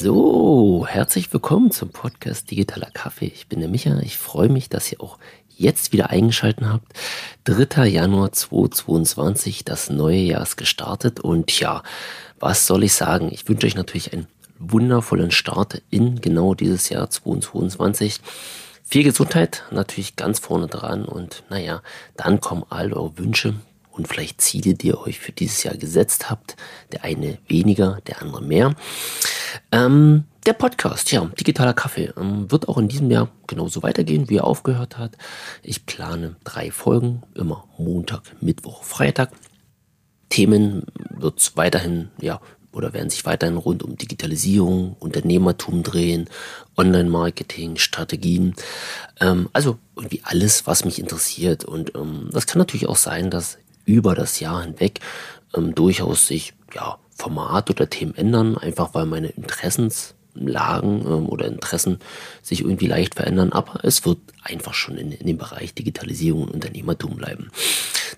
So, herzlich willkommen zum Podcast Digitaler Kaffee. Ich bin der Micha. Ich freue mich, dass ihr auch jetzt wieder eingeschaltet habt. 3. Januar 2022, das neue Jahr ist gestartet und ja, was soll ich sagen? Ich wünsche euch natürlich einen wundervollen Start in genau dieses Jahr 2022. Viel Gesundheit natürlich ganz vorne dran und naja, dann kommen all eure Wünsche und vielleicht Ziele, die ihr euch für dieses Jahr gesetzt habt. Der eine weniger, der andere mehr. Ähm, der Podcast, ja, digitaler Kaffee, ähm, wird auch in diesem Jahr genauso weitergehen, wie er aufgehört hat. Ich plane drei Folgen, immer Montag, Mittwoch, Freitag. Themen wird es weiterhin, ja, oder werden sich weiterhin rund um Digitalisierung, Unternehmertum drehen, Online-Marketing, Strategien. Ähm, also irgendwie alles, was mich interessiert. Und ähm, das kann natürlich auch sein, dass über das Jahr hinweg ähm, durchaus sich ja, Format oder Themen ändern, einfach weil meine Interessenslagen ähm, oder Interessen sich irgendwie leicht verändern, aber es wird einfach schon in, in dem Bereich Digitalisierung und Unternehmertum bleiben.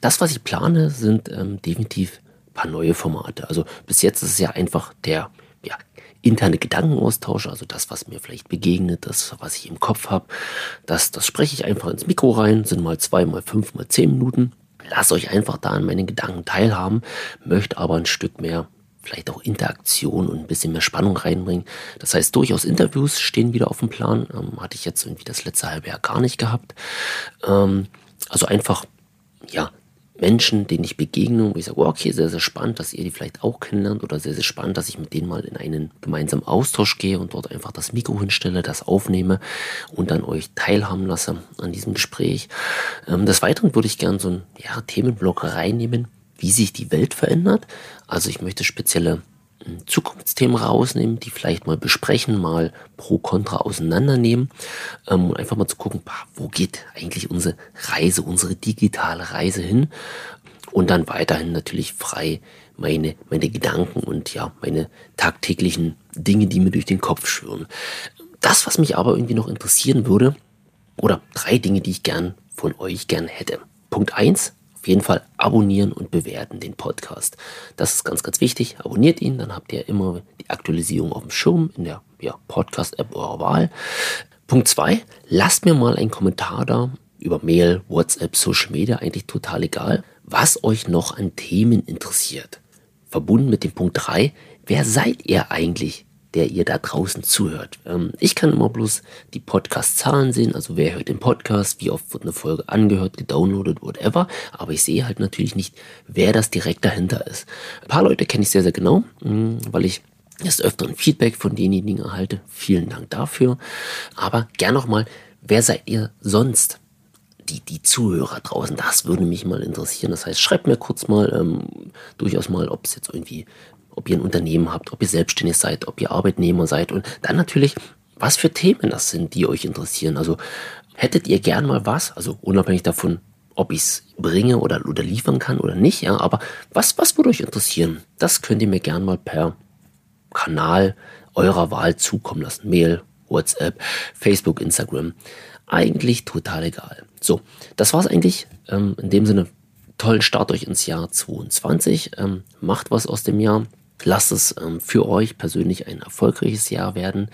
Das, was ich plane, sind ähm, definitiv ein paar neue Formate. Also bis jetzt ist es ja einfach der ja, interne Gedankenaustausch, also das, was mir vielleicht begegnet, das, was ich im Kopf habe, das, das spreche ich einfach ins Mikro rein, sind mal zwei, mal fünf, mal zehn Minuten. Lass euch einfach da an meinen Gedanken teilhaben, möchte aber ein Stück mehr vielleicht auch Interaktion und ein bisschen mehr Spannung reinbringen. Das heißt, durchaus Interviews stehen wieder auf dem Plan. Ähm, hatte ich jetzt irgendwie das letzte halbe Jahr gar nicht gehabt. Ähm, also einfach, ja, Menschen, denen ich begegne, wo ich sage, okay, sehr, sehr spannend, dass ihr die vielleicht auch kennenlernt oder sehr, sehr spannend, dass ich mit denen mal in einen gemeinsamen Austausch gehe und dort einfach das Mikro hinstelle, das aufnehme und dann euch teilhaben lasse an diesem Gespräch. Ähm, des Weiteren würde ich gerne so einen ja, Themenblock reinnehmen, wie sich die Welt verändert. Also ich möchte spezielle hm, Zukunftsthemen rausnehmen, die vielleicht mal besprechen, mal pro kontra auseinandernehmen ähm, einfach mal zu gucken, wo geht eigentlich unsere Reise, unsere digitale Reise hin und dann weiterhin natürlich frei meine, meine Gedanken und ja, meine tagtäglichen Dinge, die mir durch den Kopf schwirren. Das, was mich aber irgendwie noch interessieren würde, oder drei Dinge, die ich gern von euch gern hätte. Punkt eins auf jeden Fall abonnieren und bewerten den Podcast. Das ist ganz, ganz wichtig. Abonniert ihn, dann habt ihr immer die Aktualisierung auf dem Schirm in der ja, Podcast-App eurer Wahl. Punkt zwei: lasst mir mal einen Kommentar da über Mail, WhatsApp, Social Media, eigentlich total egal, was euch noch an Themen interessiert. Verbunden mit dem Punkt drei: wer seid ihr eigentlich? Der ihr da draußen zuhört. Ähm, ich kann immer bloß die Podcast-Zahlen sehen, also wer hört den Podcast, wie oft wird eine Folge angehört, gedownloadet, whatever. Aber ich sehe halt natürlich nicht, wer das direkt dahinter ist. Ein paar Leute kenne ich sehr, sehr genau, mh, mm, weil ich erst öfter ein Feedback von denjenigen erhalte. Vielen Dank dafür. Aber gern nochmal, wer seid ihr sonst? Die, die Zuhörer draußen, das würde mich mal interessieren. Das heißt, schreibt mir kurz mal, ähm, durchaus mal, ob es jetzt irgendwie ob ihr ein Unternehmen habt, ob ihr selbstständig seid, ob ihr Arbeitnehmer seid und dann natürlich, was für Themen das sind, die euch interessieren. Also hättet ihr gern mal was, also unabhängig davon, ob ich es bringe oder, oder liefern kann oder nicht, ja, aber was, was würde euch interessieren? Das könnt ihr mir gern mal per Kanal eurer Wahl zukommen lassen. Mail, WhatsApp, Facebook, Instagram. Eigentlich total egal. So, das war es eigentlich. Ähm, in dem Sinne, tollen Start euch ins Jahr 2022. Ähm, macht was aus dem Jahr. Lasst es ähm, für euch persönlich ein erfolgreiches Jahr werden.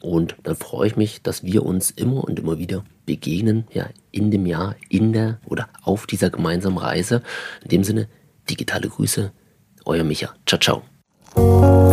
Und dann freue ich mich, dass wir uns immer und immer wieder begegnen, ja, in dem Jahr, in der oder auf dieser gemeinsamen Reise. In dem Sinne, digitale Grüße, euer Micha. Ciao, ciao.